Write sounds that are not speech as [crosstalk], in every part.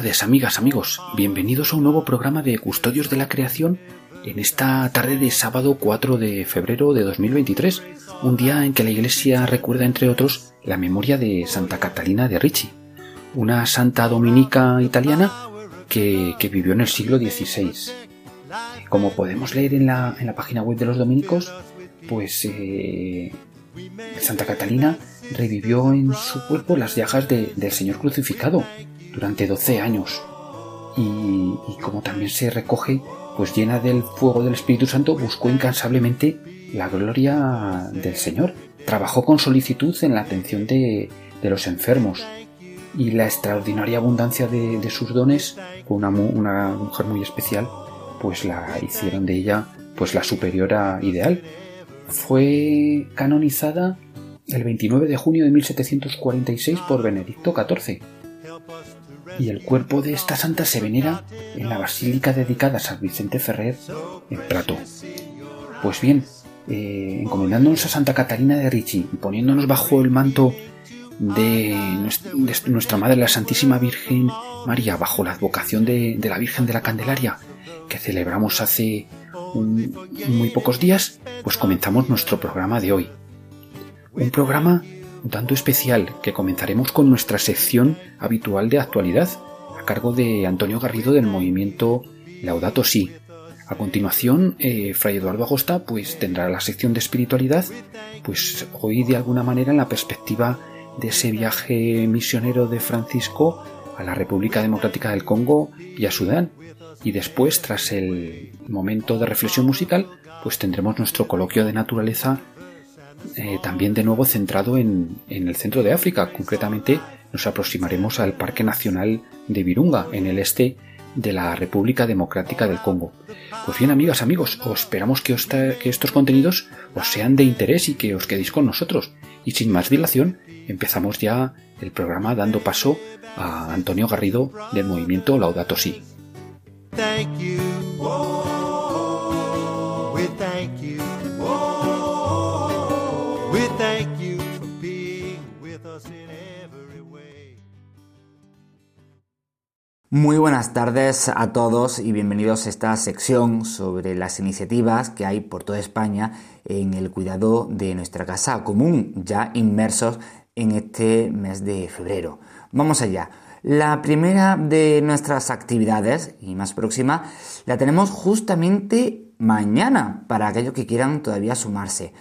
Amigas, amigos. Bienvenidos a un nuevo programa de Custodios de la Creación en esta tarde de sábado 4 de febrero de 2023, un día en que la Iglesia recuerda, entre otros, la memoria de Santa Catalina de Ricci, una santa dominica italiana que, vivió en el siglo XVI. Como podemos leer en la, en la página web de los dominicos, pues eh, Santa Catalina revivió en su cuerpo las llagas del Señor crucificado durante 12 años. Y, como también se recoge, pues llena del fuego del Espíritu Santo, buscó incansablemente la gloria del Señor. Trabajó con solicitud en la atención de, los enfermos y la extraordinaria abundancia de, sus dones, una, una mujer muy especial, pues la hicieron de ella pues la superiora ideal. Fue canonizada el 29 de junio de 1746 por Benedicto XIV y el cuerpo de esta santa se venera en la basílica dedicada a San Vicente Ferrer en Prato. Pues bien, eh, encomendándonos a Santa Catalina de Ricci y poniéndonos bajo el manto de nuestra, Madre la Santísima Virgen María, bajo la advocación de, la Virgen de la Candelaria, que celebramos hace muy pocos días, pues comenzamos nuestro programa de hoy. Un programa un tanto especial que comenzaremos con nuestra sección habitual de actualidad, a cargo de Antonio Garrido del movimiento Laudato Si. A continuación, eh, Fray Eduardo Agosta pues tendrá la sección de espiritualidad, pues hoy de alguna manera en la perspectiva de ese viaje misionero de Francisco a la República Democrática del Congo y a Sudán. Y después, tras el momento de reflexión musical, pues tendremos nuestro coloquio de naturaleza eh, también de nuevo centrado en, el centro de África. Concretamente nos aproximaremos al Parque Nacional de Virunga, en el este de la República Democrática del Congo. Pues bien, amigas, amigos, os esperamos que, que estos contenidos os sean de interés y que os quedéis con nosotros. Y sin más dilación, empezamos ya el programa dando paso a Antonio Garrido del movimiento Laudato Si. Muy buenas tardes a todos y bienvenidos a esta sección sobre las iniciativas que hay por toda España en el cuidado de nuestra casa común, ya inmersos en este mes de febrero. Vamos allá. La primera de nuestras actividades y más próxima la tenemos justamente mañana para aquellos que quieran todavía sumarse.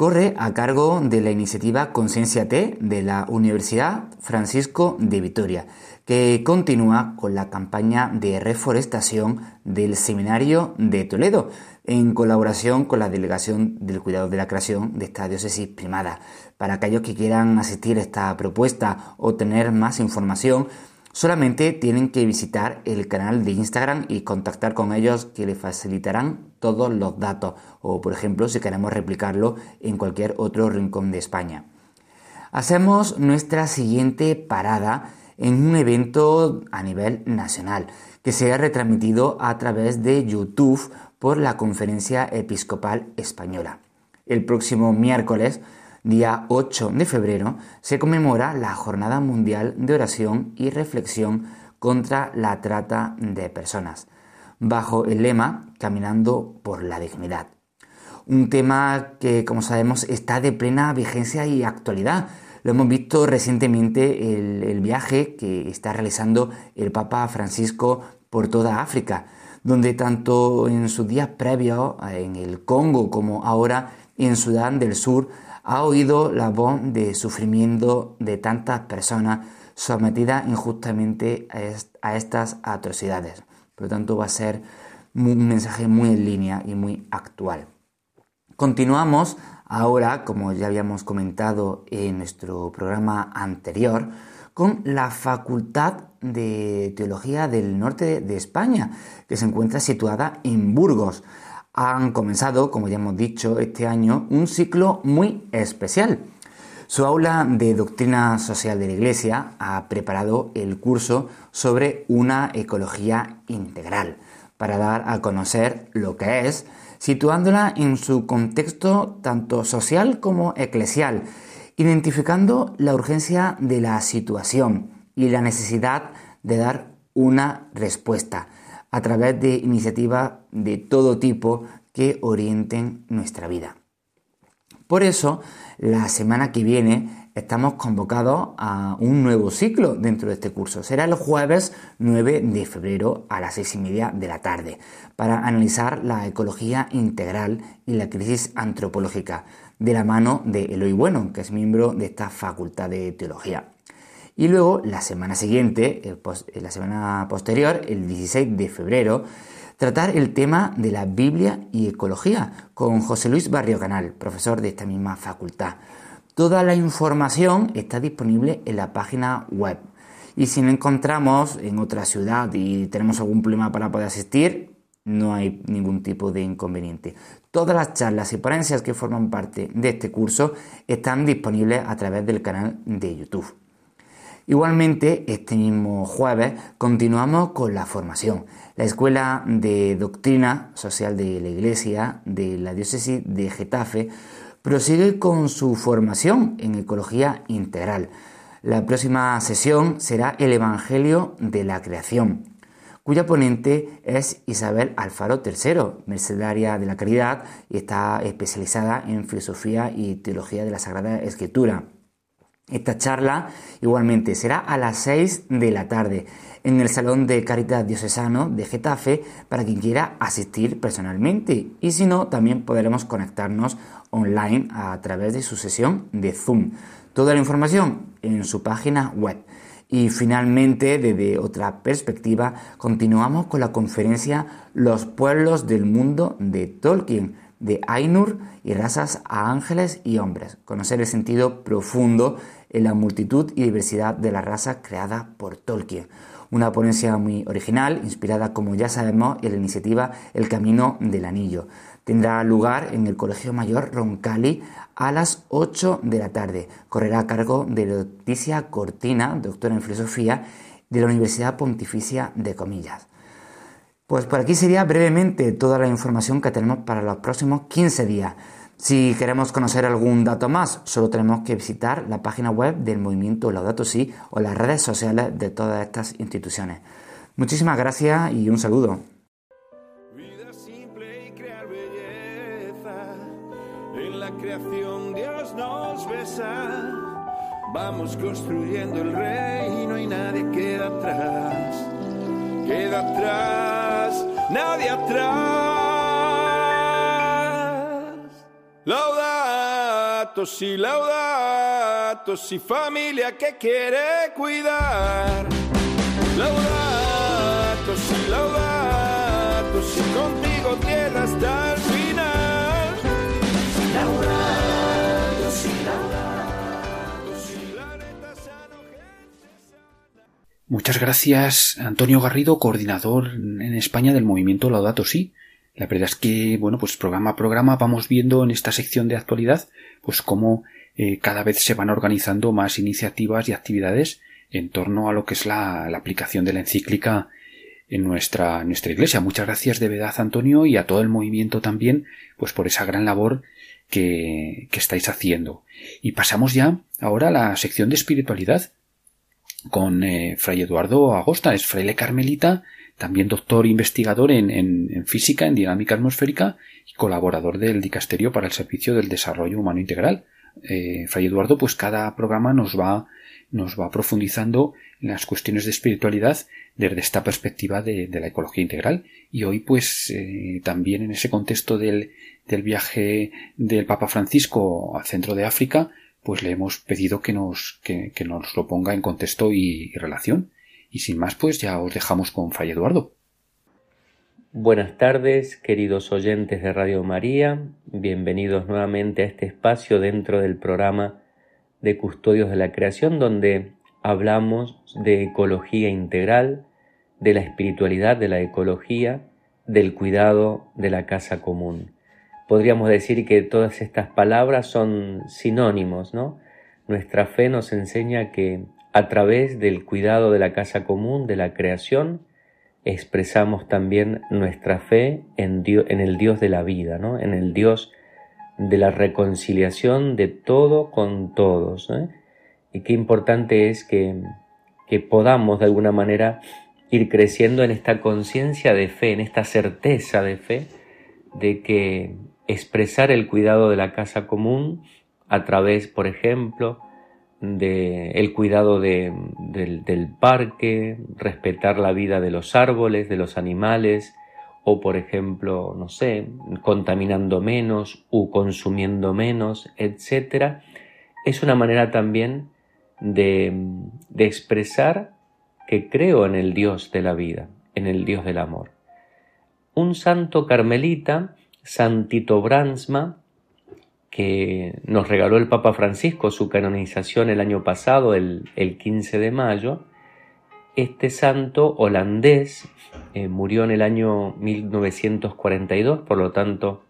Corre a cargo de la iniciativa Conciencia T de la Universidad Francisco de Vitoria que continúa con la campaña de reforestación del Seminario de Toledo, en colaboración con la Delegación del Cuidado de la Creación de esta diócesis primada. Para aquellos que quieran asistir a esta propuesta o tener más información, solamente tienen que visitar el canal de Instagram y contactar con ellos que les facilitarán todos los datos o, por ejemplo, si queremos replicarlo en cualquier otro rincón de España. Hacemos nuestra siguiente parada en un evento a nivel nacional que será retransmitido a través de YouTube por la Conferencia Episcopal Española. El próximo miércoles, día 8 de febrero, se conmemora la Jornada Mundial de Oración y Reflexión contra la Trata de Personas, bajo el lema Caminando por la Dignidad. Un tema que, como sabemos, está de plena vigencia y actualidad lo hemos visto recientemente el, viaje que está realizando el Papa Francisco por toda África, donde tanto en sus días previos en el Congo como ahora en Sudán del Sur ha oído la voz de sufrimiento de tantas personas sometidas injustamente a, estas atrocidades. Por lo tanto va a ser un mensaje muy en línea y muy actual. Continuamos ahora, como ya habíamos comentado en nuestro programa anterior, con la Facultad de Teología del Norte de España, que se encuentra situada en Burgos. Han comenzado, como ya hemos dicho, este año un ciclo muy especial. Su aula de doctrina social de la Iglesia ha preparado el curso sobre una ecología integral para dar a conocer lo que es, situándola en su contexto tanto social como eclesial, identificando la urgencia de la situación y la necesidad de dar una respuesta a través de iniciativas de todo tipo que orienten nuestra vida. Por eso, la semana que viene estamos convocados a un nuevo ciclo dentro de este curso. Será el jueves 9 de febrero a las seis y media de la tarde para analizar la ecología integral y la crisis antropológica de la mano de Eloy Bueno, que es miembro de esta facultad de teología. Y luego, la semana siguiente, eh, eh, la semana posterior, el 16 de febrero, tratar el tema de la Biblia y ecología con José Luis Barrio Canal, profesor de esta misma facultad. Toda la información está disponible en la página web. Y si no encontramos en otra ciudad y tenemos algún problema para poder asistir, no hay ningún tipo de inconveniente. Todas las charlas y ponencias que forman parte de este curso están disponibles a través del canal de YouTube. Igualmente, este mismo jueves continuamos con la formación. La Escuela de Doctrina Social de la Iglesia de la Diócesis de Getafe prosigue con su formación en Ecología Integral. La próxima sesión será el Evangelio de la Creación, cuya ponente es Isabel Alfaro III, mercedaria de la caridad y está especializada en filosofía y teología de la Sagrada Escritura. Esta charla igualmente será a las 6 de la tarde en el Salón de Caridad Diocesano de Getafe para quien quiera asistir personalmente y si no también podremos conectarnos online a través de su sesión de Zoom. Toda la información en su página web. Y finalmente, desde otra perspectiva, continuamos con la conferencia Los pueblos del mundo de Tolkien de Ainur y razas a ángeles y hombres. Conocer el sentido profundo en la multitud y diversidad de la raza creada por Tolkien. Una ponencia muy original, inspirada, como ya sabemos, en la iniciativa El Camino del Anillo. Tendrá lugar en el Colegio Mayor Roncali a las 8 de la tarde. Correrá a cargo de Leticia Cortina, doctora en filosofía de la Universidad Pontificia de Comillas. Pues por aquí sería brevemente toda la información que tenemos para los próximos 15 días. Si queremos conocer algún dato más, solo tenemos que visitar la página web del movimiento Laudato Si o las redes sociales de todas estas instituciones. Muchísimas gracias y un saludo. Vida simple y crear belleza. En la creación Dios nos besa. Vamos construyendo el reino y nadie queda atrás. Queda atrás, nadie atrás. Laudato si, laudato si, familia que quiere cuidar. Laudato si, laudato si, contigo tierra hasta el final. Laudato si, laudato si, la neta sano, gente sana. Muchas gracias, Antonio Garrido, coordinador en España del movimiento Laudato Si. La verdad es que, bueno, pues programa a programa vamos viendo en esta sección de actualidad, pues cómo eh, cada vez se van organizando más iniciativas y actividades en torno a lo que es la, aplicación de la encíclica en nuestra, nuestra iglesia. Muchas gracias de verdad, Antonio, y a todo el movimiento también, pues por esa gran labor que, que estáis haciendo. Y pasamos ya ahora a la sección de espiritualidad con eh, Fray Eduardo Agosta, es fraile carmelita, también doctor investigador en, en, en, física, en dinámica atmosférica y colaborador del Dicasterio para el Servicio del Desarrollo Humano Integral. Eh, Fray Eduardo, pues cada programa nos va, nos va profundizando en las cuestiones de espiritualidad desde esta perspectiva de, de la ecología integral. Y hoy, pues, eh, también en ese contexto del, del viaje del Papa Francisco al centro de África, pues le hemos pedido que nos, que, que nos lo ponga en contexto y, y relación. Y sin más, pues ya os dejamos con Fray Eduardo. Buenas tardes, queridos oyentes de Radio María. Bienvenidos nuevamente a este espacio dentro del programa de Custodios de la Creación, donde hablamos de ecología integral, de la espiritualidad de la ecología, del cuidado de la casa común. Podríamos decir que todas estas palabras son sinónimos, ¿no? Nuestra fe nos enseña que a través del cuidado de la casa común, de la creación, expresamos también nuestra fe en, en el Dios de la vida, ¿no? en el Dios de la reconciliación de todo con todos. ¿eh? Y qué importante es que, que podamos de alguna manera ir creciendo en esta conciencia de fe, en esta certeza de fe, de que expresar el cuidado de la casa común a través, por ejemplo, de el cuidado de, del, parque, respetar la vida de los árboles, de los animales, o por ejemplo, no sé, contaminando menos o consumiendo menos, etcétera, es una manera también de, de expresar que creo en el Dios de la vida, en el Dios del amor. Un santo carmelita, Santito Bransma, que nos regaló el Papa Francisco su canonización el año pasado, el, 15 de mayo. Este santo holandés eh, murió en el año 1942, por lo tanto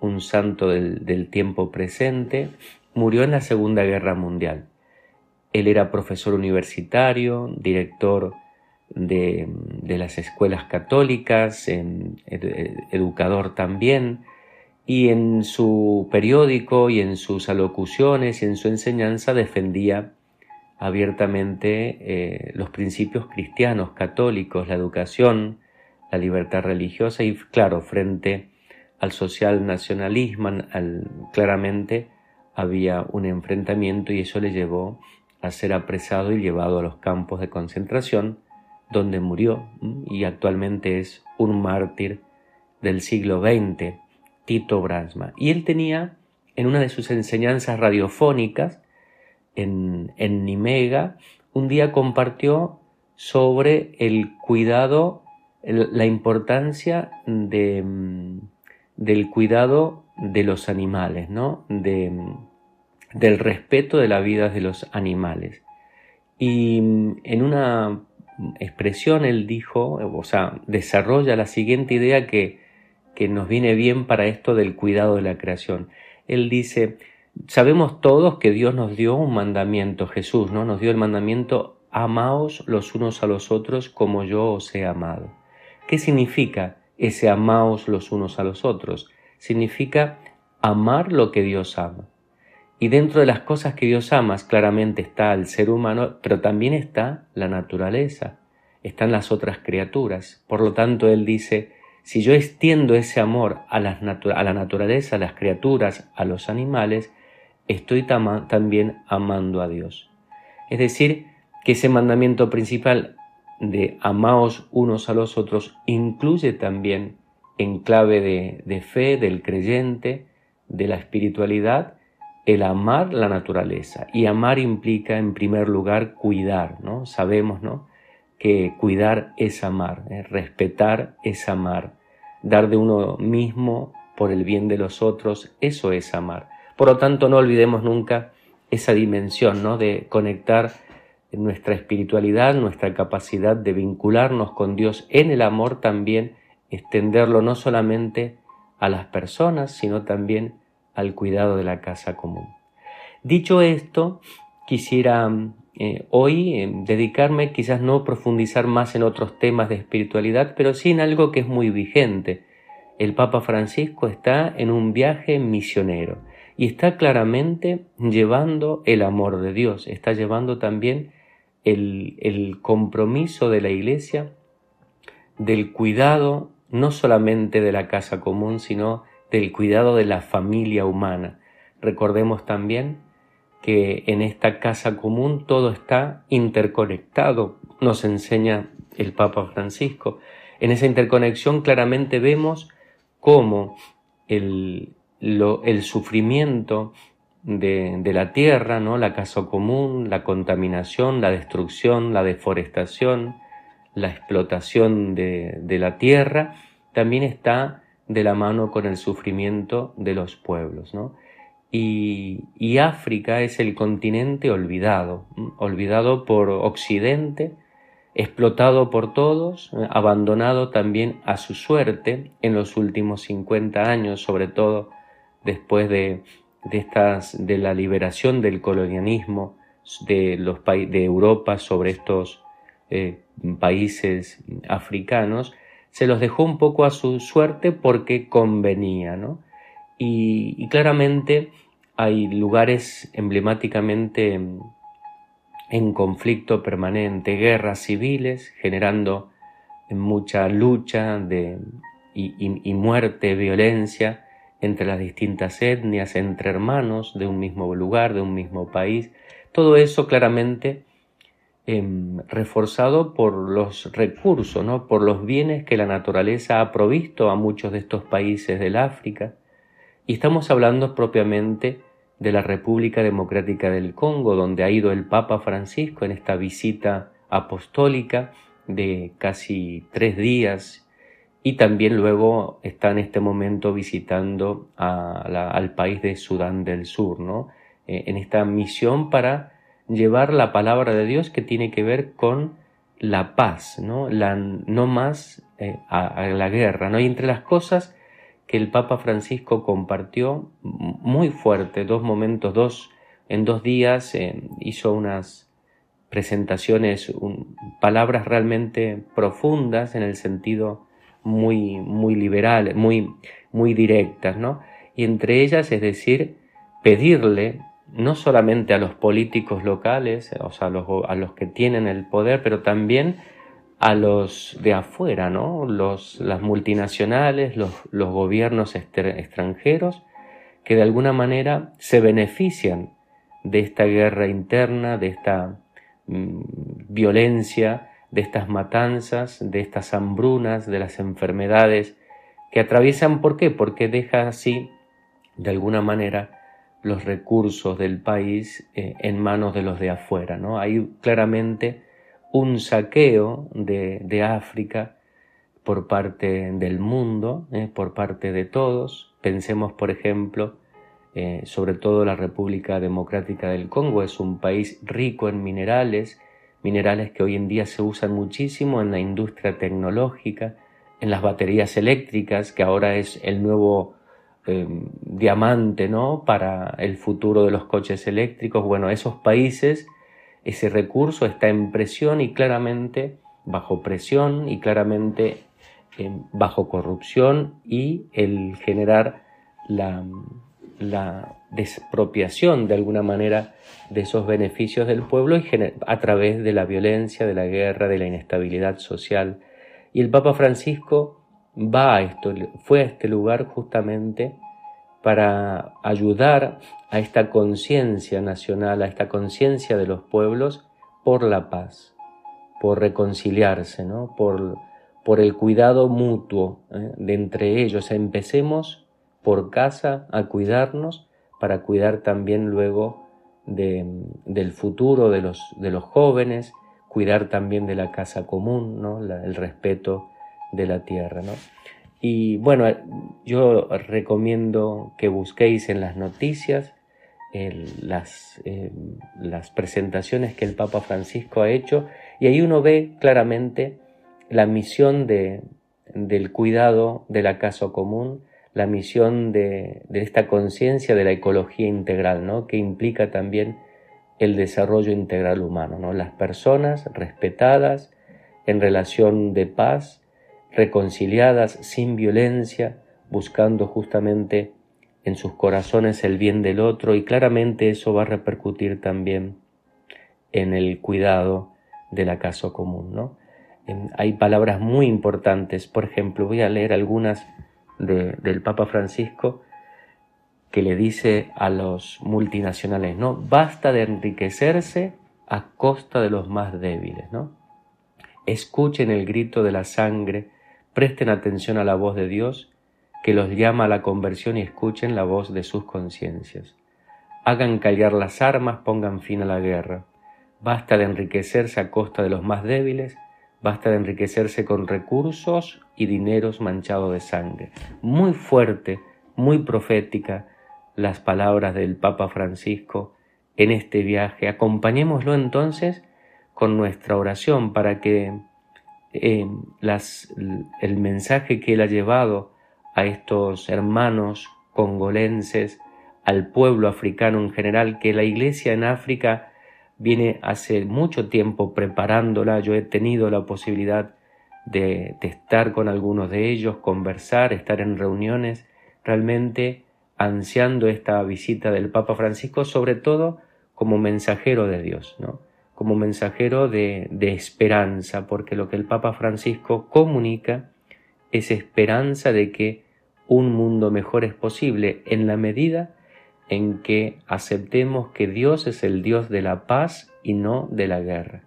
un santo del, tiempo presente, murió en la Segunda Guerra Mundial. Él era profesor universitario, director de, las escuelas católicas, educador también, y en su periódico y en sus alocuciones y en su enseñanza defendía abiertamente eh, los principios cristianos, católicos, la educación, la libertad religiosa y claro, frente al social nacionalismo, claramente había un enfrentamiento y eso le llevó a ser apresado y llevado a los campos de concentración donde murió y actualmente es un mártir del siglo XX Tito Brasma. Y él tenía en una de sus enseñanzas radiofónicas en, en Nimega, un día compartió sobre el cuidado, la importancia mm, del cuidado de los animales, ¿no? Mm, del respeto de la vida de los animales. Y mm, en una expresión él dijo, o sea, desarrolla la siguiente idea que que nos viene bien para esto del cuidado de la creación. Él dice, sabemos todos que Dios nos dio un mandamiento, Jesús, ¿no? Nos dio el mandamiento, amaos los unos a los otros como yo os he amado. ¿Qué significa ese amaos los unos a los otros? Significa amar lo que Dios ama. Y dentro de las cosas que Dios ama, claramente está el ser humano, pero también está la naturaleza, están las otras criaturas. Por lo tanto, Él dice, si yo extiendo ese amor a, la naturaleza, a las criaturas, a los animales, estoy también amando a Dios. Es decir, que ese mandamiento principal de amaos unos a los otros incluye también en clave de, de fe del creyente, de la espiritualidad, el amar la naturaleza. Y amar implica, en primer lugar, cuidar, ¿no? Sabemos, ¿no? Que cuidar es amar, ¿eh? respetar es amar, dar de uno mismo por el bien de los otros, eso es amar. Por lo tanto, no olvidemos nunca esa dimensión, ¿no? De conectar nuestra espiritualidad, nuestra capacidad de vincularnos con Dios en el amor también, extenderlo no solamente a las personas, sino también al cuidado de la casa común. Dicho esto, quisiera eh, hoy eh, dedicarme, quizás no profundizar más en otros temas de espiritualidad, pero sí en algo que es muy vigente. El Papa Francisco está en un viaje misionero y está claramente llevando el amor de Dios, está llevando también el, el compromiso de la Iglesia del cuidado no solamente de la casa común, sino del cuidado de la familia humana. Recordemos también que en esta casa común todo está interconectado, nos enseña el Papa Francisco. En esa interconexión claramente vemos cómo el, el sufrimiento de, de, la tierra, ¿no? la casa común, la contaminación, la destrucción, la deforestación, la explotación de, de la tierra, también está de la mano con el sufrimiento de los pueblos. ¿no? Y, África es el continente olvidado, olvidado por Occidente, explotado por todos, abandonado también a su suerte en los últimos 50 años, sobre todo después de, de, estas, de la liberación del colonialismo de, los, de Europa sobre estos eh, países africanos, se los dejó un poco a su suerte porque convenía, ¿no? Y, claramente hay lugares emblemáticamente en, conflicto permanente, guerras civiles, generando mucha lucha de, y, muerte, violencia entre las distintas etnias, entre hermanos de un mismo lugar, de un mismo país. Todo eso claramente Em, reforzado por los recursos, ¿no? por los bienes que la naturaleza ha provisto a muchos de estos países del África. Y estamos hablando propiamente de la República Democrática del Congo, donde ha ido el Papa Francisco en esta visita apostólica de casi tres días y también luego está en este momento visitando al país de Sudán del Sur, ¿no? Eh, en esta misión para llevar la palabra de Dios que tiene que ver con la paz, no, la, no más eh, a, la guerra. ¿no? Y entre las cosas que el Papa Francisco compartió muy fuerte, dos momentos, dos, en dos días eh, hizo unas presentaciones, palabras realmente profundas en el sentido muy, muy liberal, muy, muy directas, ¿no? Y entre ellas, es decir, pedirle no solamente a los políticos locales, o sea, a los, a los que tienen el poder, pero también a los de afuera, ¿no? Los, las multinacionales, los, los gobiernos extranjeros, que de alguna manera se benefician de esta guerra interna, de esta mm, violencia, de estas matanzas, de estas hambrunas, de las enfermedades que atraviesan, ¿por qué? Porque deja así, de alguna manera, los recursos del país eh, en manos de los de afuera. ¿no? Hay claramente un saqueo de, de África por parte del mundo, eh, por parte de todos. Pensemos, por ejemplo, eh, sobre todo la República Democrática del Congo, es un país rico en minerales, minerales que hoy en día se usan muchísimo en la industria tecnológica, en las baterías eléctricas, que ahora es el nuevo eh, diamante, ¿no? Para el futuro de los coches eléctricos. Bueno, esos países, ese recurso está en presión y claramente bajo presión y claramente eh, bajo corrupción y el generar la, despropiación de alguna manera de esos beneficios del pueblo y a través de la violencia, de la guerra, de la inestabilidad social. Y el Papa Francisco va a esto, fue a este lugar justamente para ayudar a esta conciencia nacional, a esta conciencia de los pueblos por la paz, por reconciliarse, ¿no? por, por el cuidado mutuo ¿eh? de entre ellos. Empecemos por casa a cuidarnos para cuidar también luego de, del futuro de los, de los jóvenes, cuidar también de la casa común, ¿no? el respeto de la tierra. ¿no? Y bueno, yo recomiendo que busquéis en las noticias las, las presentaciones que el Papa Francisco ha hecho y ahí uno ve claramente la misión de, del cuidado de la casa común, la misión de, de esta conciencia de la ecología integral, ¿no? que implica también el desarrollo integral humano, ¿no? las personas respetadas en relación de paz, reconciliadas sin violencia, buscando justamente en sus corazones el bien del otro y claramente eso va a repercutir también en el cuidado del acaso común. ¿no? Hay palabras muy importantes, por ejemplo, voy a leer algunas del Papa Francisco que le dice a los multinacionales, ¿no? Basta de enriquecerse a costa de los más débiles, ¿no? Escuchen el grito de la sangre presten atención a la voz de Dios que los llama a la conversión y escuchen la voz de sus conciencias. Hagan callar las armas, pongan fin a la guerra. Basta de enriquecerse a costa de los más débiles, basta de enriquecerse con recursos y dineros manchados de sangre. Muy fuerte, muy profética las palabras del Papa Francisco en este viaje. Acompañémoslo entonces con nuestra oración para que el mensaje que él ha llevado a estos hermanos congolenses, al pueblo africano en general, que la iglesia en África viene hace mucho tiempo preparándola. Yo he tenido la posibilidad de, de estar con algunos de ellos, conversar, estar en reuniones, realmente ansiando esta visita del Papa Francisco, sobre todo como mensajero de Dios, ¿no? Como mensajero de, esperanza, porque lo que el Papa Francisco comunica es esperanza de que un mundo mejor es posible en la medida en que aceptemos que Dios es el Dios de la paz y no de la guerra.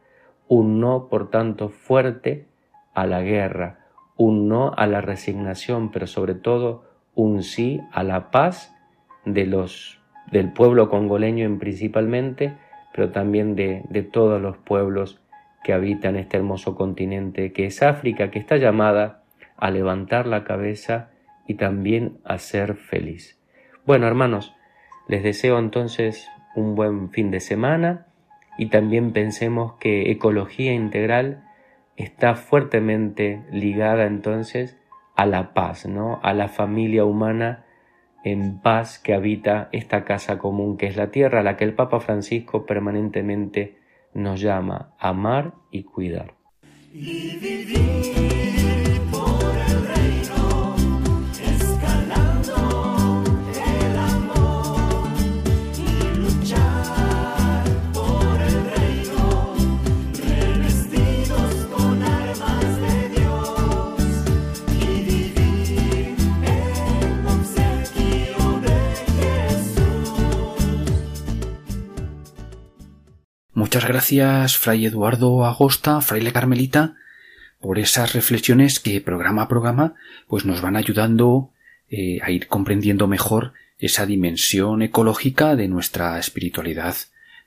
Un no, por tanto, fuerte a la guerra, un no a la resignación, pero sobre todo un sí a la paz de los, del pueblo congoleño en principalmente, pero también de, de todos los pueblos que habitan este hermoso continente que es África, que está llamada a levantar la cabeza y también a ser feliz. Bueno, hermanos, les deseo entonces un buen fin de semana y también pensemos que ecología integral está fuertemente ligada entonces a la paz, ¿no? A la familia humana en paz que habita esta casa común que es la tierra, a la que el Papa Francisco permanentemente nos llama amar y cuidar. Muchas gracias, Fray Eduardo Agosta, Fraile Carmelita, por esas reflexiones que programa a programa pues nos van ayudando eh, a ir comprendiendo mejor esa dimensión ecológica de nuestra espiritualidad,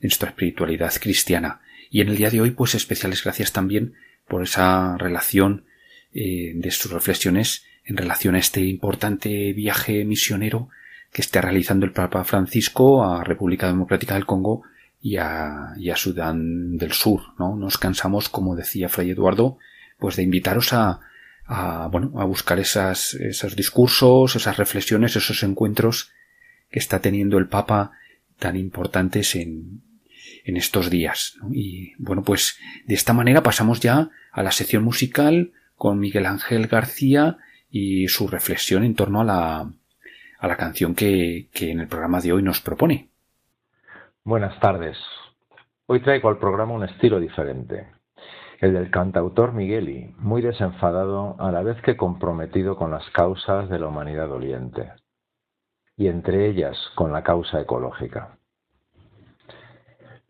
de nuestra espiritualidad cristiana. Y en el día de hoy, pues especiales gracias también por esa relación eh, de sus reflexiones en relación a este importante viaje misionero que está realizando el Papa Francisco a República Democrática del Congo y a, Sudán del Sur, ¿no? Nos cansamos, como decía Fray Eduardo, pues de invitaros a, a bueno, a buscar esas, esos discursos, esas reflexiones, esos encuentros que está teniendo el Papa tan importantes en, en estos días. Y bueno, pues de esta manera pasamos ya a la sección musical con Miguel Ángel García y su reflexión en torno a la, a la canción que, que en el programa de hoy nos propone. Buenas tardes. Hoy traigo al programa un estilo diferente, el del cantautor Migueli, muy desenfadado a la vez que comprometido con las causas de la humanidad doliente, y entre ellas con la causa ecológica.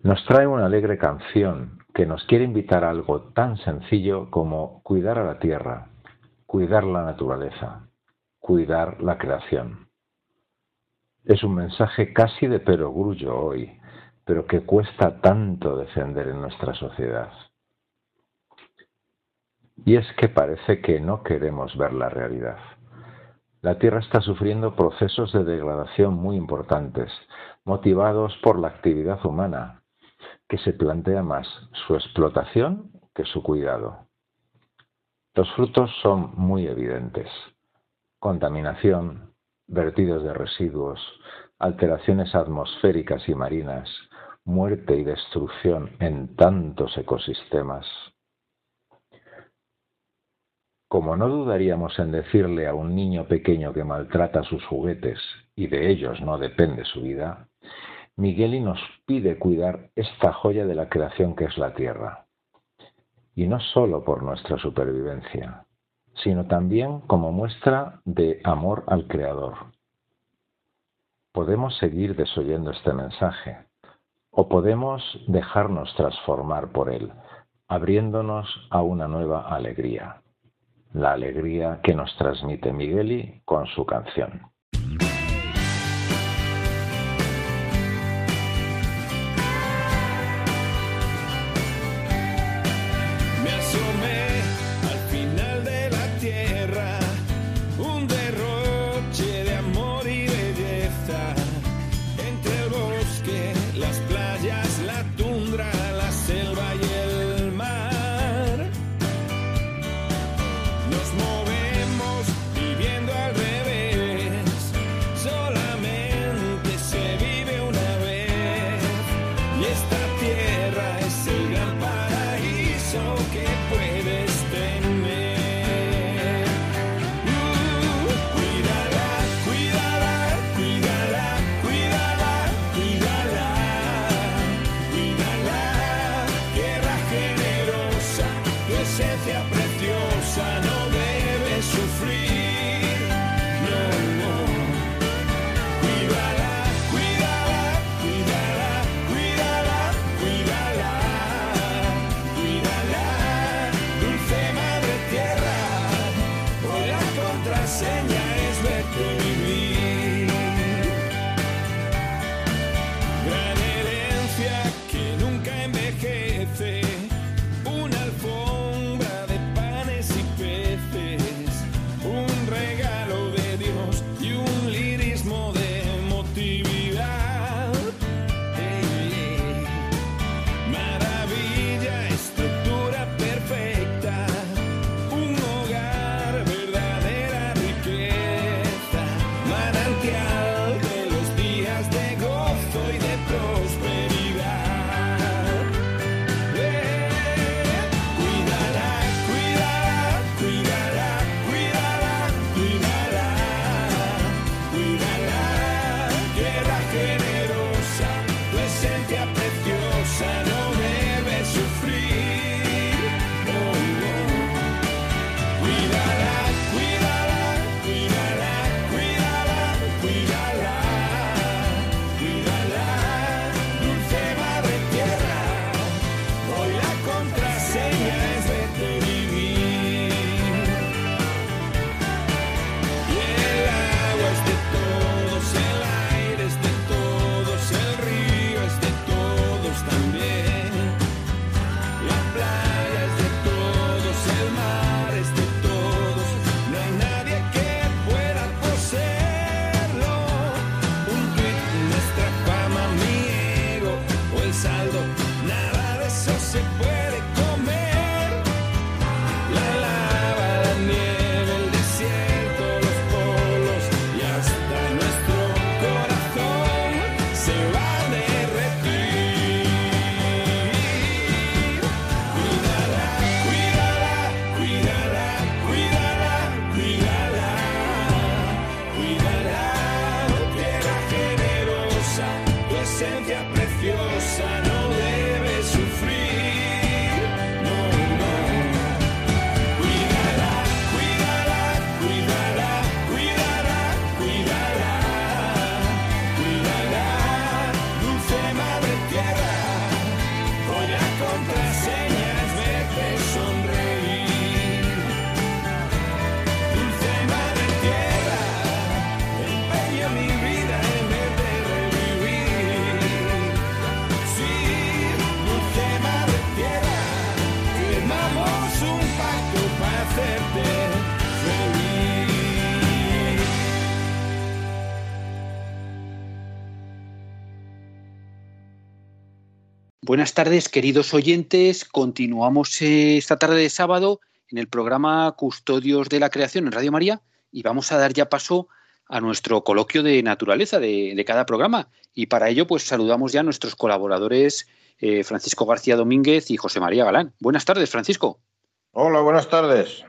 Nos trae una alegre canción que nos quiere invitar a algo tan sencillo como cuidar a la tierra, cuidar la naturaleza, cuidar la creación. Es un mensaje casi de perogrullo hoy, pero que cuesta tanto defender en nuestra sociedad. Y es que parece que no queremos ver la realidad. La Tierra está sufriendo procesos de degradación muy importantes, motivados por la actividad humana, que se plantea más su explotación que su cuidado. Los frutos son muy evidentes. Contaminación, vertidos de residuos, alteraciones atmosféricas y marinas, muerte y destrucción en tantos ecosistemas. Como no dudaríamos en decirle a un niño pequeño que maltrata sus juguetes y de ellos no depende su vida, Migueli nos pide cuidar esta joya de la creación que es la Tierra. Y no solo por nuestra supervivencia, sino también como muestra de amor al Creador. Podemos seguir desoyendo este mensaje, o podemos dejarnos transformar por Él, abriéndonos a una nueva alegría, la alegría que nos transmite Migueli con su canción. Buenas tardes, queridos oyentes. Continuamos eh, esta tarde de sábado en el programa Custodios de la Creación en Radio María y vamos a dar ya paso a nuestro coloquio de naturaleza de, cada programa. Y para ello, pues saludamos ya a nuestros colaboradores eh, Francisco García Domínguez y José María Galán. Buenas tardes, Francisco. Hola, buenas tardes.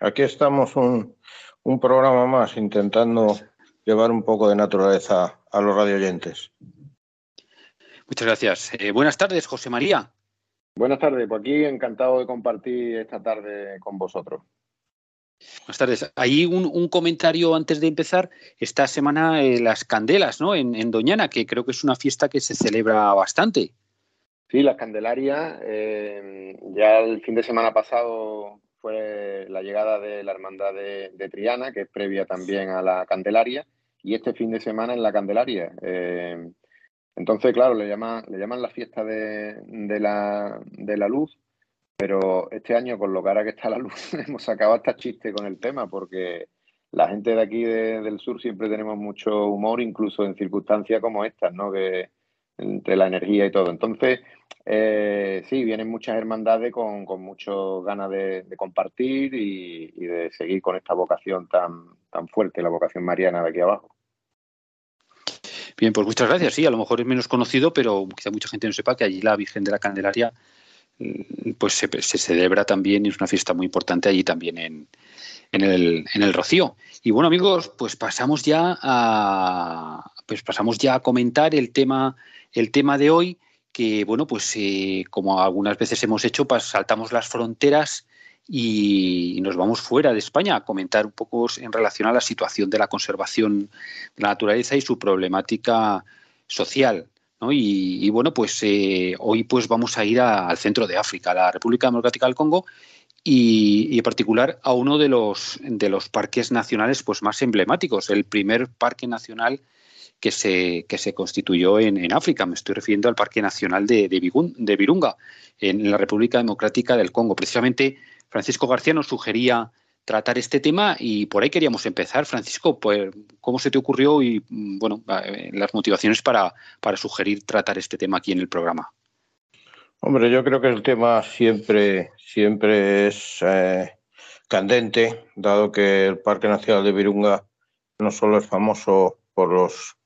Aquí estamos un, un programa más intentando llevar un poco de naturaleza a los radioyentes. Muchas gracias. Eh, buenas tardes, José María. Buenas tardes, pues aquí encantado de compartir esta tarde con vosotros. Buenas tardes. Ahí un, un comentario antes de empezar. Esta semana eh, las candelas, ¿no? En, en Doñana, que creo que es una fiesta que se celebra bastante. Sí, las Candelarias, eh, ya el fin de semana pasado fue la llegada de la Hermandad de, de Triana, que es previa también a la Candelaria, y este fin de semana en la Candelaria. Eh, entonces, claro, le llaman, le llaman la fiesta de, de la, de la luz, pero este año, con lo cara que está la luz, [laughs] hemos sacado hasta chiste con el tema, porque la gente de aquí de- del sur siempre tenemos mucho humor, incluso en circunstancias como estas, ¿no? Que entre la energía y todo. Entonces, eh, sí, vienen muchas hermandades con, con mucho ganas de, compartir y, y de seguir con esta vocación tan, tan fuerte, la vocación mariana de aquí abajo. Bien, pues muchas gracias. Sí, a lo mejor es menos conocido, pero quizá mucha gente no sepa que allí la Virgen de la Candelaria mm, pues se, se celebra también, es una fiesta muy importante allí también en, en, el, en el Rocío. Y bueno, amigos, pues pasamos ya a pues pasamos ya a comentar el tema, el tema de hoy, que bueno, pues eh, como algunas veces hemos hecho, pues saltamos las fronteras y nos vamos fuera de España a comentar un poco en relación a la situación de la conservación de la naturaleza y su problemática social. ¿no? Y, bueno, pues eh, hoy pues vamos a ir al centro de África, a la República Democrática del Congo, y, y, en particular a uno de los, de los parques nacionales pues, más emblemáticos, el primer parque nacional que se, que se constituyó en, en África. Me estoy refiriendo al Parque Nacional de, de, Virunga, en la República Democrática del Congo. Precisamente Francisco García nos sugería tratar este tema y por ahí queríamos empezar. Francisco, pues, ¿cómo se te ocurrió y bueno, las motivaciones para, para sugerir tratar este tema aquí en el programa? Hombre, yo creo que el tema siempre, siempre es eh, candente, dado que el Parque Nacional de Virunga no solo es famoso por los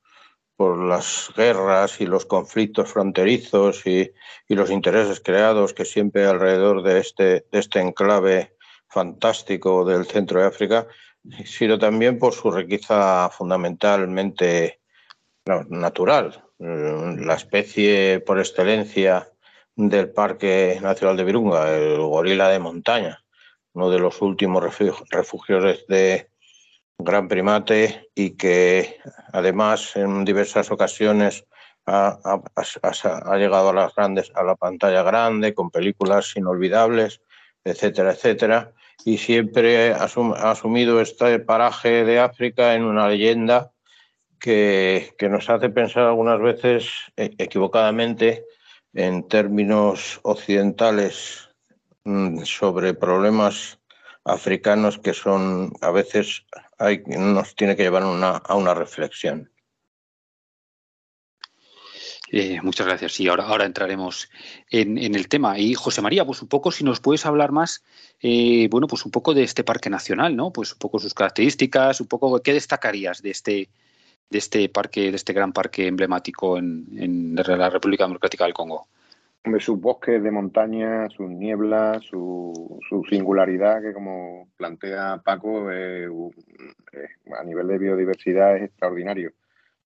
por las guerras y los conflictos fronterizos y, y, los intereses creados que siempre alrededor de este, de este enclave fantástico del centro de África, sino también por su riqueza fundamentalmente natural. La especie por excelencia del Parque Nacional de Virunga, el gorila de montaña, uno de los últimos refugios de gran primate y que además en diversas ocasiones ha, llegado a las grandes a la pantalla grande con películas inolvidables etcétera etcétera y siempre ha asum, asumido este paraje de África en una leyenda que, que nos hace pensar algunas veces eh, equivocadamente en términos occidentales mmm, sobre problemas africanos que son a veces hay, nos tiene que llevar una, a una reflexión. Eh, muchas gracias. Sí, ahora, ahora entraremos en, en, el tema. Y José María, pues un poco si nos puedes hablar más, eh, bueno, pues un poco de este parque nacional, ¿no? Pues un poco sus características, un poco qué destacarías de este, de este parque, de este gran parque emblemático en, en la República Democrática del Congo. Sus bosques de montaña, sus nieblas, su, singularidad, que como plantea Paco, a nivel de biodiversidad es extraordinario.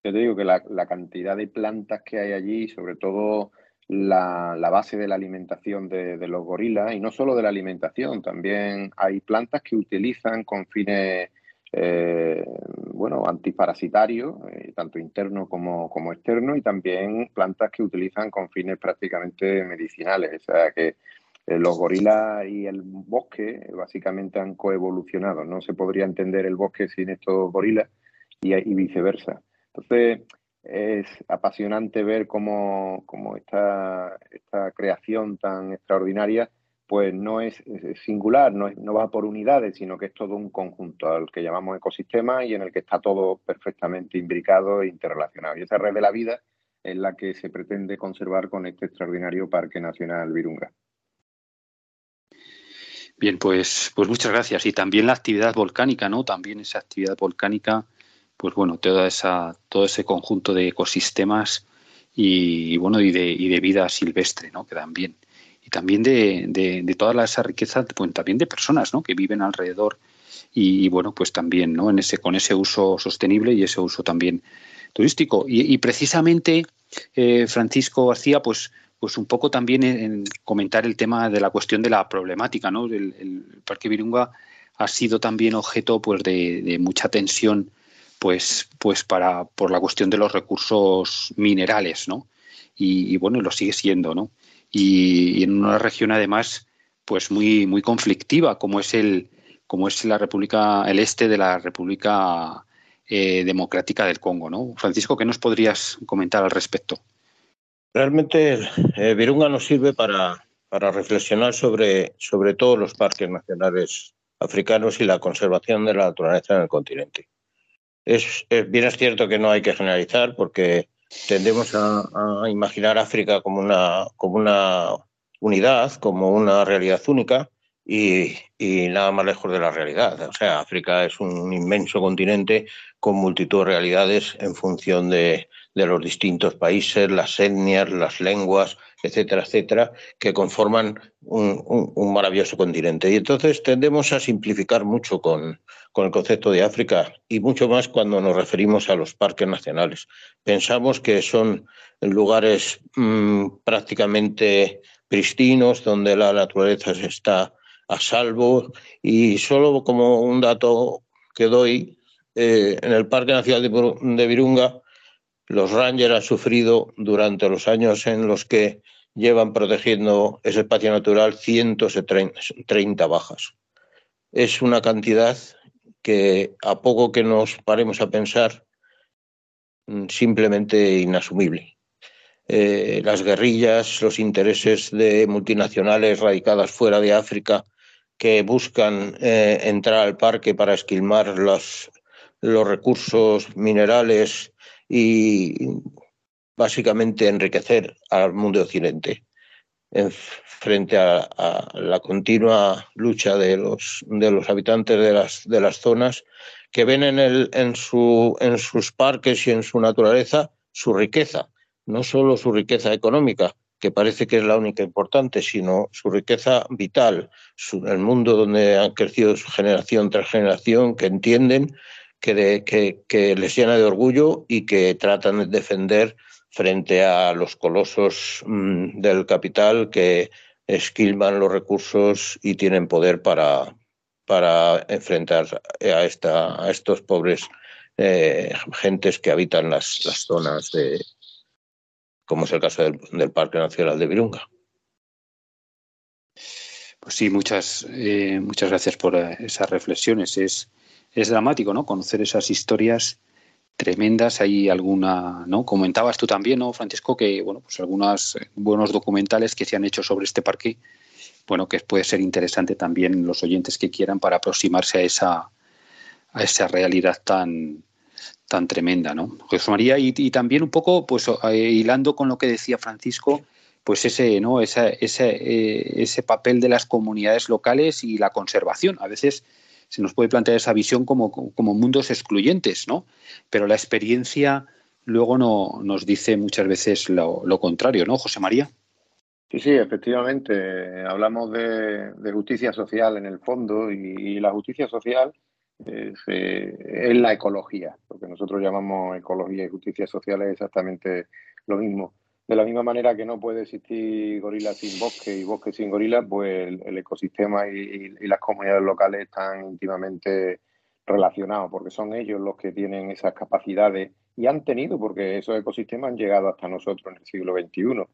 Yo te digo que la, cantidad de plantas que hay allí, sobre todo la, base de la alimentación de, los gorilas, y no solo de la alimentación, también hay plantas que utilizan con fines eh, bueno, antiparasitarios, eh, tanto interno como, como externo, y también plantas que utilizan con fines prácticamente medicinales. O sea que eh, los gorilas y el bosque básicamente han coevolucionado. No se podría entender el bosque sin estos gorilas y, viceversa. Entonces, es apasionante ver cómo, esta, esta, creación tan extraordinaria pues no es, singular, no, no, va por unidades, sino que es todo un conjunto al que llamamos ecosistema y en el que está todo perfectamente imbricado e interrelacionado. Y esa red de la vida es la que se pretende conservar con este extraordinario Parque Nacional Virunga. Bien, pues, pues muchas gracias. Y también la actividad volcánica, ¿no? También esa actividad volcánica, pues bueno, toda esa, todo ese conjunto de ecosistemas y, bueno, y de, y de vida silvestre, ¿no? Que bien. Y también de, de, toda esa riqueza, pues también de personas, ¿no? Que viven alrededor y, bueno, pues también, ¿no? En ese, con ese uso sostenible y ese uso también turístico. Y, precisamente, eh, Francisco García, pues pues un poco también en, comentar el tema de la cuestión de la problemática, ¿no? El, Parque Virunga ha sido también objeto pues de, mucha tensión pues pues para por la cuestión de los recursos minerales, ¿no? Y, bueno, lo sigue siendo, ¿no? Y, en una región además pues muy muy conflictiva como es el como es la República el este de la República eh, Democrática del Congo, ¿no? Francisco, ¿qué nos podrías comentar al respecto? Realmente eh, Virunga nos sirve para, para reflexionar sobre, sobre todos los parques nacionales africanos y la conservación de la naturaleza en el continente. Es, bien es cierto que no hay que generalizar porque tendemos a, imaginar África como una, como una unidad, como una realidad única y, nada más lejos de la realidad. O sea, África es un inmenso continente con multitud de realidades en función de, de los distintos países, las etnias, las lenguas, etcétera, etcétera, que conforman un, maravilloso continente. Y entonces tendemos a simplificar mucho con, el concepto de África y mucho más cuando nos referimos a los parques nacionales. Pensamos que son lugares mm, prácticamente pristinos, donde la naturaleza está a salvo y solo como un dato que doy, eh, en el Parque Nacional de Virunga los Rangers han sufrido durante los años en los que llevan protegiendo ese espacio natural 130 bajas. Es una cantidad que a poco que nos paremos a pensar, mm, simplemente inasumible. Eh, las guerrillas, los intereses de multinacionales radicadas fuera de África que buscan eh, entrar al parque para esquilmar los, los recursos minerales y básicamente enriquecer al mundo occidente frente a, la continua lucha de los, de los habitantes de las, de las zonas que ven en, el, en, su, en sus parques y en su naturaleza su riqueza, no solo su riqueza económica, que parece que es la única importante, sino su riqueza vital, el mundo donde han crecido su generación tras generación, que entienden que, que, les llena de orgullo y que tratan de defender frente a los colosos mm, del capital que esquilman los recursos y tienen poder para, para enfrentar a, esta, a estos pobres eh, gentes que habitan las, las zonas de, como es el caso del, Parque Nacional de Virunga. Pues sí, muchas, eh, muchas gracias por eh, esas reflexiones. Es, es dramático, ¿no? Conocer esas historias tremendas. Hay alguna, ¿no? Comentabas tú también, ¿no, Francisco? Que, bueno, pues algunos eh, buenos documentales que se han hecho sobre este parque, bueno, que puede ser interesante también los oyentes que quieran para aproximarse a esa, a esa realidad tan, tan tremenda, ¿no? José María, y, también un poco, pues, eh, hilando con lo que decía Francisco, pues ese, ¿no? Ese, ese, eh, ese papel de las comunidades locales y la conservación. A veces se nos puede plantear esa visión como, como mundos excluyentes, ¿no? Pero la experiencia luego no, nos dice muchas veces lo, contrario, ¿no, José María? Sí, sí, efectivamente. Hablamos de, justicia social en el fondo y, la justicia social es, eh, la ecología. Lo que nosotros llamamos ecología y justicia social es exactamente lo mismo. De la misma manera que no puede existir gorila sin bosque y bosque sin gorila, pues el, ecosistema y, las comunidades locales están íntimamente relacionados, porque son ellos los que tienen esas capacidades y han tenido, porque esos ecosistemas han llegado hasta nosotros en el siglo XXI. Entonces,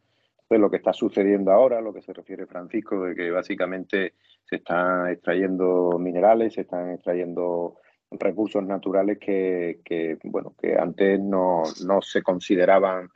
lo que está sucediendo ahora, lo que se refiere Francisco, de que básicamente se están extrayendo minerales, se están extrayendo recursos naturales que, que bueno, que antes no, no se consideraban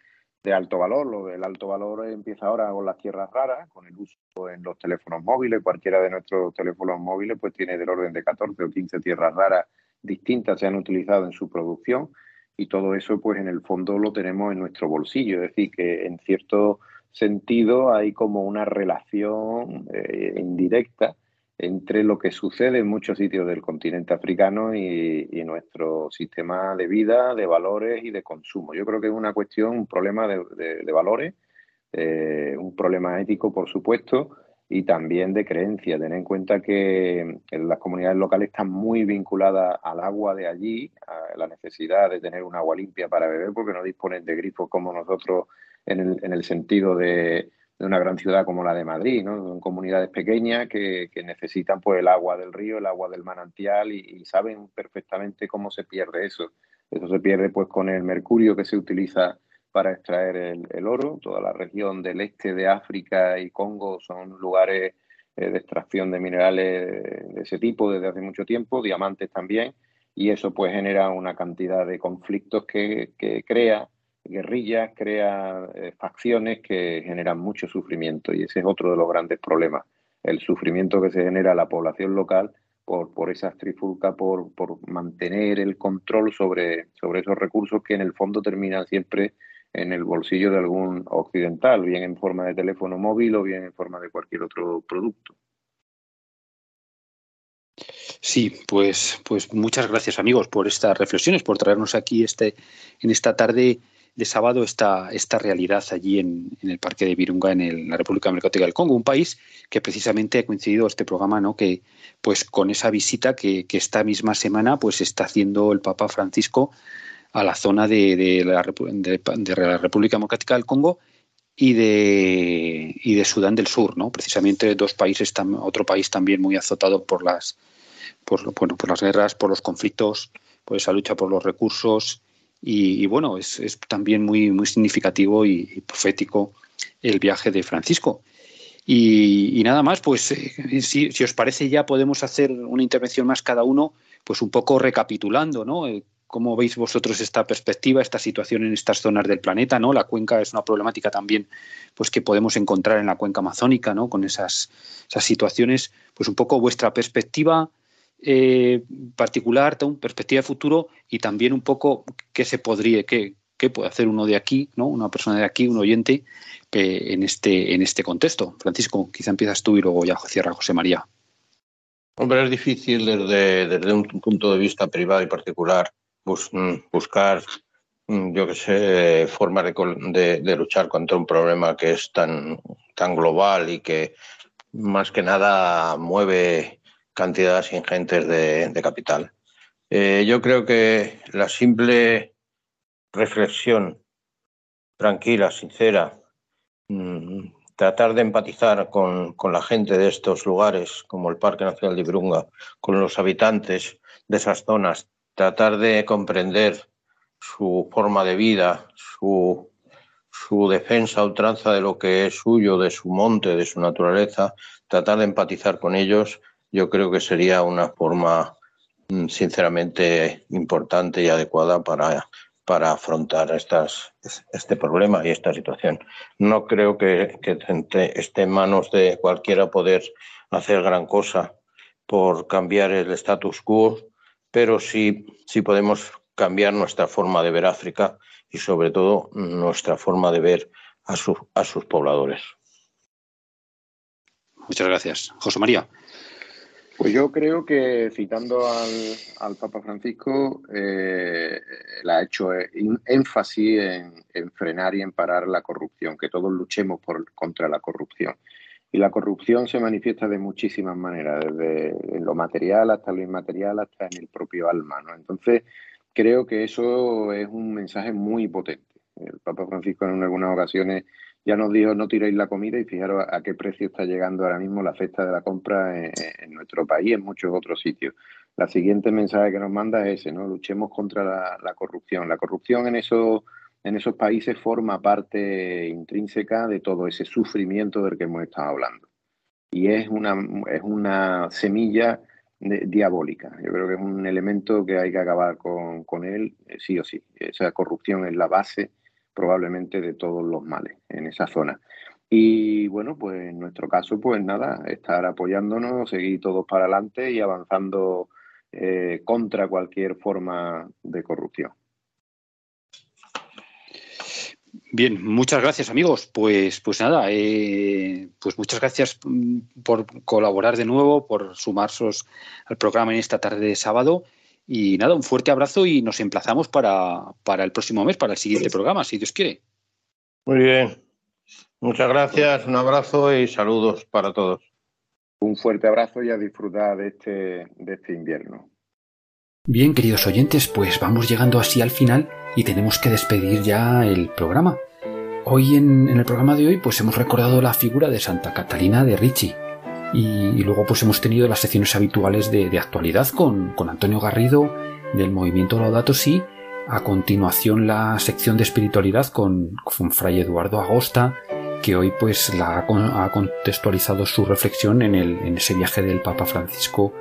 de alto valor. Lo del alto valor empieza ahora con las tierras raras, con el uso en los teléfonos móviles. Cualquiera de nuestros teléfonos móviles pues tiene del orden de 14 o 15 tierras raras distintas se han utilizado en su producción y todo eso pues en el fondo lo tenemos en nuestro bolsillo. Es decir, que en cierto sentido hay como una relación eh, indirecta entre lo que sucede en muchos sitios del continente africano y, nuestro sistema de vida, de valores y de consumo. Yo creo que es una cuestión, un problema de, valores, eh, un problema ético, por supuesto, y también de creencia. Tener en cuenta que las comunidades locales están muy vinculadas al agua de allí, a la necesidad de tener un agua limpia para beber, porque no disponen de grifos como nosotros en el sentido de, de una gran ciudad como la de Madrid, ¿no? Son comunidades pequeñas que, necesitan pues el agua del río, el agua del manantial y, saben perfectamente cómo se pierde eso. Eso se pierde pues con el mercurio que se utiliza para extraer el, oro. Toda la región del este de África y Congo son lugares eh, de extracción de minerales de ese tipo desde hace mucho tiempo, diamantes también, y eso pues genera una cantidad de conflictos que, que crea guerrillas, crea eh, facciones que generan mucho sufrimiento y ese es otro de los grandes problemas, el sufrimiento que se genera a la población local por, por esas trifulcas, por, por mantener el control sobre, sobre esos recursos que en el fondo terminan siempre en el bolsillo de algún occidental, bien en forma de teléfono móvil o bien en forma de cualquier otro producto. Sí, pues, pues muchas gracias amigos por estas reflexiones, por traernos aquí este, en esta tarde de sábado esta, esta realidad allí en, el Parque de Virunga, en, la República Democrática del Congo, un país que precisamente ha coincidido este programa, ¿no? Que pues con esa visita que, esta misma semana pues está haciendo el Papa Francisco a la zona de, la, República Democrática del Congo y de, y de Sudán del Sur, ¿no? Precisamente dos países, otro país también muy azotado por las, por, bueno, por las guerras, por los conflictos, por esa lucha por los recursos y, bueno, es, es, también muy, muy significativo y, profético el viaje de Francisco. Y, nada más, pues eh, si, os parece ya podemos hacer una intervención más cada uno, pues un poco recapitulando, ¿no? Eh, ¿Cómo veis vosotros esta perspectiva, esta situación en estas zonas del planeta? ¿no? La cuenca es una problemática también pues, que podemos encontrar en la cuenca amazónica, ¿no? con esas, esas situaciones. Pues un poco vuestra perspectiva, eh, particular, perspectiva de futuro y también un poco qué se podría, qué, qué, puede hacer uno de aquí, ¿no? una persona de aquí, un oyente, en, este, en este contexto. Francisco, quizá empiezas tú y luego ya cierra José María. Hombre, es difícil desde, desde un punto de vista privado y particular mm, buscar, mm, yo que sé, formas de, de, luchar contra un problema que es tan, tan global y que más que nada mueve cantidades ingentes de, capital. Eh, yo creo que la simple reflexión tranquila, sincera, mm, tratar de empatizar con, la gente de estos lugares, como el Parque Nacional de Virunga, con los habitantes de esas zonas, tratar de comprender su forma de vida, su, su defensa ultranza de lo que es suyo, de su monte, de su naturaleza, tratar de empatizar con ellos yo creo que sería una forma mm, sinceramente importante y adecuada para, para afrontar este problema y esta situación. No creo que, esté en manos de cualquiera poder hacer gran cosa por cambiar el status quo, pero sí, sí podemos cambiar nuestra forma de ver África y sobre todo nuestra forma de ver a, a sus pobladores. Muchas gracias. José María. Pues yo creo que citando al, Papa Francisco, eh, ha hecho énfasis en, frenar y en parar la corrupción, que todos luchemos por, contra la corrupción. Y la corrupción se manifiesta de muchísimas maneras, desde lo material hasta lo inmaterial, hasta en el propio alma. ¿no? Entonces, creo que eso es un mensaje muy potente. El Papa Francisco en algunas ocasiones ya nos dijo no tiréis la comida y fijaros a qué precio está llegando ahora mismo la cesta de la compra en, nuestro país y en muchos otros sitios. La siguiente mensaje que nos manda es ese, ¿no? Luchemos contra la, corrupción. La corrupción en esos, en esos países forma parte intrínseca de todo ese sufrimiento del que hemos estado hablando. Y es una, es una semilla diabólica. Yo creo que es un elemento que hay que acabar con, con él, eh, sí o sí. Esa corrupción es la base probablemente de todos los males en esa zona. Y bueno, pues en nuestro caso, pues nada, estar apoyándonos, seguir todos para adelante y avanzando eh, contra cualquier forma de corrupción. Bien, muchas gracias amigos. Pues, pues nada, eh, pues muchas gracias mm, por colaborar de nuevo, por sumarse al programa en esta tarde de sábado y nada, un fuerte abrazo y nos emplazamos para, para el próximo mes, para el siguiente programa, si Dios quiere. Muy bien. Muchas gracias, un abrazo y saludos para todos. Un fuerte abrazo y a disfrutar de este, de este invierno. Bien, queridos oyentes, pues vamos llegando así al final y tenemos que despedir ya el programa. Hoy en, en el programa de hoy pues hemos recordado la figura de Santa Catalina de Ricci y, luego pues hemos tenido las secciones habituales de, actualidad con, Antonio Garrido del movimiento Laudato Si, a continuación la sección de espiritualidad con, Fray Eduardo Agosta, que hoy pues la ha, contextualizado su reflexión en, el, en, ese viaje del Papa Francisco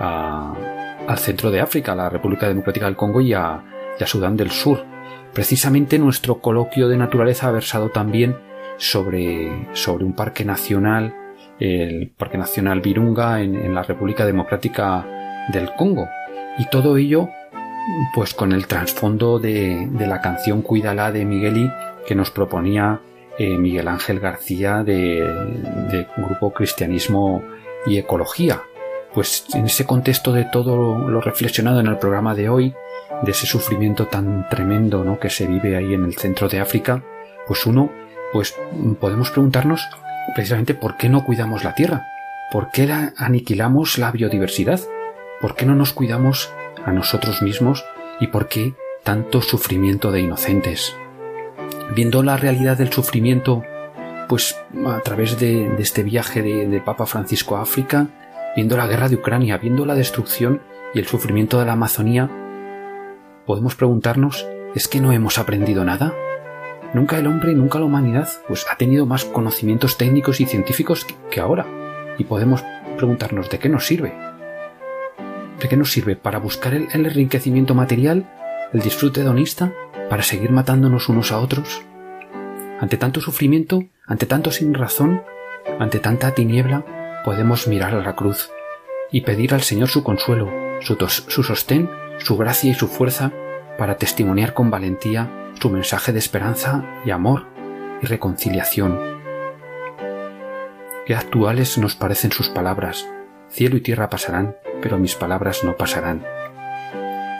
al centro de África, a la República Democrática del Congo y a, y a Sudán del Sur. Precisamente nuestro coloquio de naturaleza ha versado también sobre, sobre un parque nacional el Parque Nacional Virunga en, la República Democrática del Congo. Y todo ello, pues con el trasfondo de, la canción Cuídala de Migueli que nos proponía eh, Miguel Ángel García de, Grupo Cristianismo y Ecología. Pues en ese contexto de todo lo reflexionado en el programa de hoy, de ese sufrimiento tan tremendo ¿no? que se vive ahí en el centro de África, pues uno, pues podemos preguntarnos precisamente por qué no cuidamos la tierra, por qué aniquilamos la biodiversidad, por qué no nos cuidamos a nosotros mismos y por qué tanto sufrimiento de inocentes. Viendo la realidad del sufrimiento, pues a través de, este viaje de, Papa Francisco a África, viendo la guerra de Ucrania, viendo la destrucción y el sufrimiento de la Amazonía, podemos preguntarnos, ¿es que no hemos aprendido nada? Nunca el hombre, nunca la humanidad, pues ha tenido más conocimientos técnicos y científicos que ahora. Y podemos preguntarnos de qué nos sirve. ¿De qué nos sirve? ¿Para buscar el, enriquecimiento material? ¿El disfrute hedonista? ¿Para seguir matándonos unos a otros? Ante tanto sufrimiento, ante tanto sin razón, ante tanta tiniebla, podemos mirar a la cruz y pedir al Señor su consuelo, su, su sostén, su gracia y su fuerza para testimoniar con valentía su mensaje de esperanza y amor y reconciliación. Qué actuales nos parecen sus palabras. Cielo y tierra pasarán, pero mis palabras no pasarán.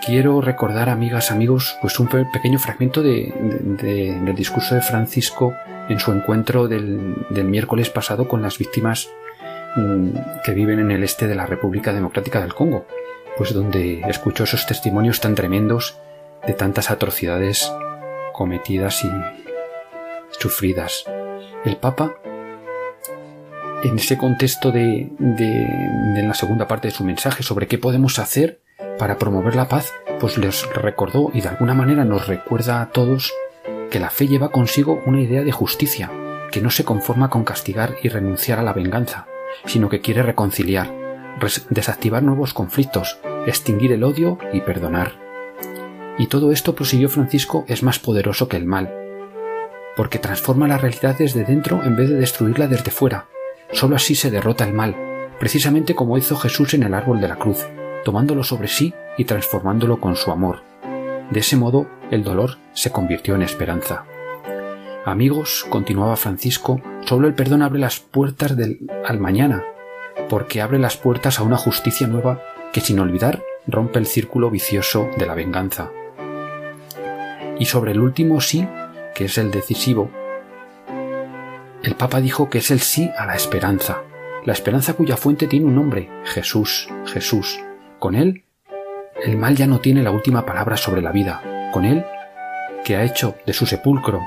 Quiero recordar, amigas, amigos, pues un pequeño fragmento del discurso de Francisco en su encuentro del, del miércoles pasado con las víctimas mm, que viven en el este de la República Democrática del Congo, pues donde escuchó esos testimonios tan tremendos de tantas atrocidades cometidas y sufridas. El Papa, en ese contexto de, de, la segunda parte de su mensaje sobre qué podemos hacer para promover la paz, pues les recordó y de alguna manera nos recuerda a todos que la fe lleva consigo una idea de justicia, que no se conforma con castigar y renunciar a la venganza, sino que quiere reconciliar, desactivar nuevos conflictos, extinguir el odio y perdonar. Y todo esto, prosiguió Francisco, es más poderoso que el mal, porque transforma la realidad desde dentro en vez de destruirla desde fuera. Solo así se derrota el mal, precisamente como hizo Jesús en el árbol de la cruz, tomándolo sobre sí y transformándolo con su amor. De ese modo, el dolor se convirtió en esperanza. Amigos, continuaba Francisco, solo el perdón abre las puertas del al mañana, porque abre las puertas a una justicia nueva que sin olvidar rompe el círculo vicioso de la venganza. Y sobre el último sí, que es el decisivo, el Papa dijo que es el sí a la esperanza, la esperanza cuya fuente tiene un nombre, Jesús, Jesús. Con él, El mal ya no tiene la última palabra sobre la vida. Con él, que ha hecho de su sepulcro,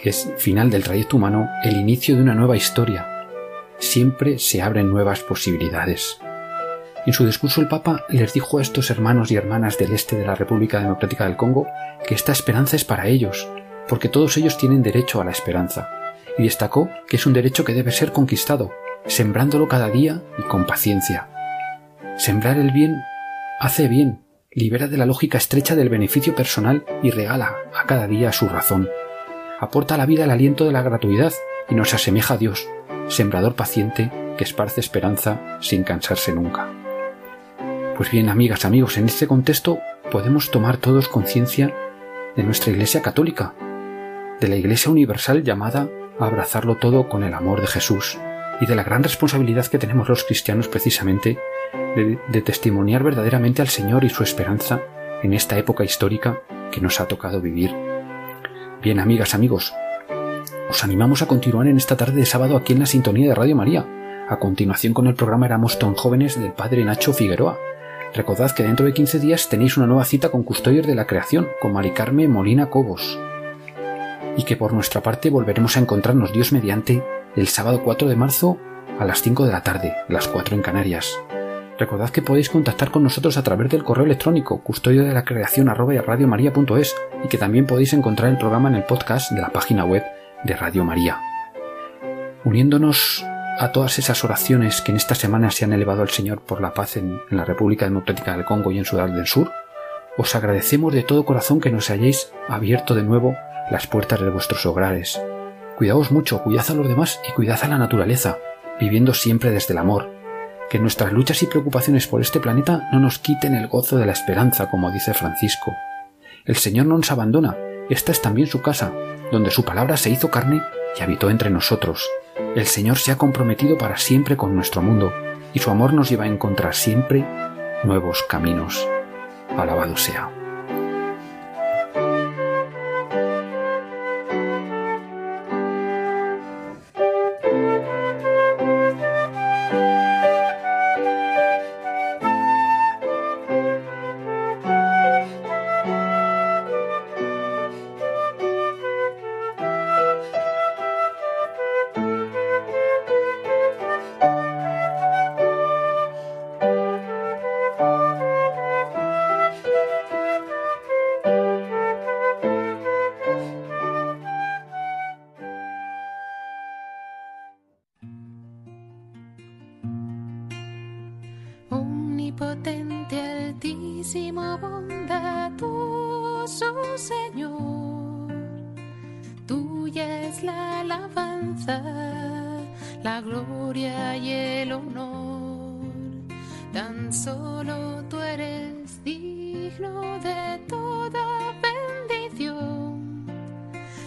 que es final del trayecto humano, el inicio de una nueva historia. Siempre se abren nuevas posibilidades. En su discurso el Papa les dijo a estos hermanos y hermanas del este de la República Democrática del Congo que esta esperanza es para ellos, porque todos ellos tienen derecho a la esperanza, y destacó que es un derecho que debe ser conquistado, sembrándolo cada día y con paciencia. Sembrar el bien hace bien, libera de la lógica estrecha del beneficio personal y regala a cada día su razón. Aporta a la vida el aliento de la gratuidad y nos asemeja a Dios, sembrador paciente que esparce esperanza sin cansarse nunca. Pues bien, amigas, amigos, en este contexto podemos tomar todos conciencia de nuestra Iglesia católica, de la Iglesia universal llamada a abrazarlo todo con el amor de Jesús y de la gran responsabilidad que tenemos los cristianos precisamente de, testimoniar verdaderamente al Señor y su esperanza en esta época histórica que nos ha tocado vivir. Bien, amigas, amigos, os animamos a continuar en esta tarde de sábado aquí en la sintonía de Radio María, a continuación con el programa Éramos tan jóvenes del Padre Nacho Figueroa, Recordad que dentro de 15 días tenéis una nueva cita con Custodios de la Creación, con Maricarme Molina Cobos. Y que por nuestra parte volveremos a encontrarnos Dios mediante el sábado 4 de marzo a las 5 de la tarde, las 4 en Canarias. Recordad que podéis contactar con nosotros a través del correo electrónico custodio de la creación y que también podéis encontrar el programa en el podcast de la página web de Radio María. Uniéndonos a todas esas oraciones que en esta semana se han elevado al Señor por la paz en, la República Democrática del Congo y en Sudán del Sur, os agradecemos de todo corazón que nos hayáis abierto de nuevo las puertas de vuestros hogares. Cuidaos mucho, cuidad a los demás y cuidad a la naturaleza, viviendo siempre desde el amor. Que nuestras luchas y preocupaciones por este planeta no nos quiten el gozo de la esperanza, como dice Francisco. El Señor no nos abandona, esta es también su casa, donde su palabra se hizo carne y habitó entre nosotros. El Señor se ha comprometido para siempre con nuestro mundo y su amor nos lleva a encontrar siempre nuevos caminos. Alabado sea.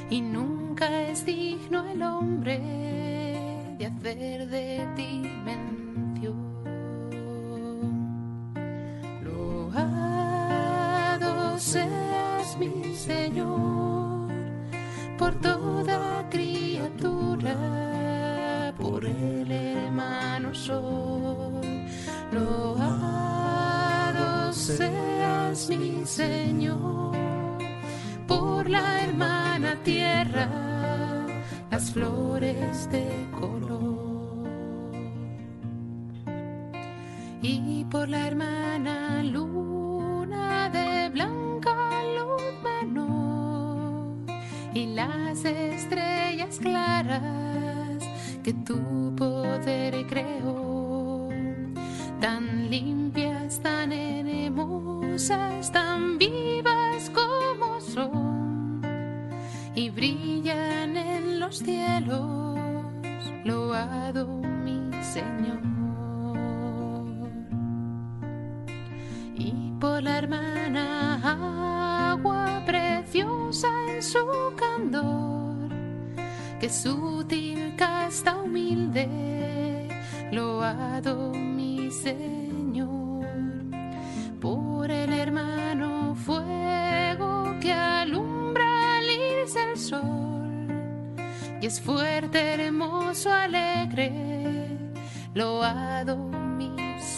y nunca es digno el hombre de hacer de ti mención. Loado seas mi Señor por toda criatura, por el hermano sol. Loado seas mi Señor. flores de color. Y por la hermana luna de blanca luz menor y las estrellas claras que tú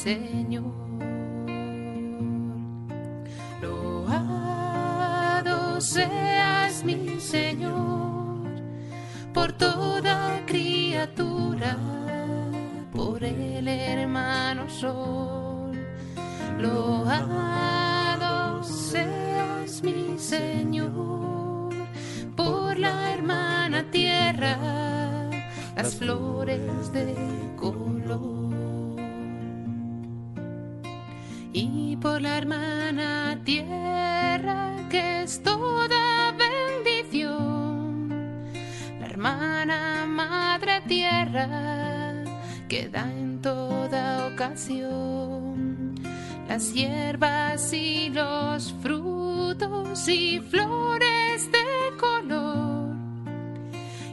Señor. Loado seas mi Señor por toda criatura, por el hermano sol. Loado seas mi Señor por la hermana tierra, las flores de color y por la hermana tierra que es toda bendición, la hermana madre tierra que da en toda ocasión. Las hierbas y los frutos y flores de color.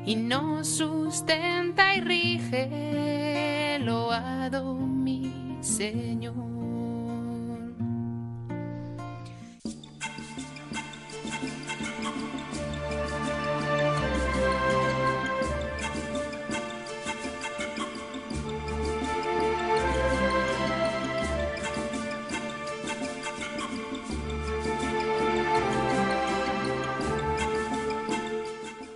Y nos sustenta y rige, loado mi Señor.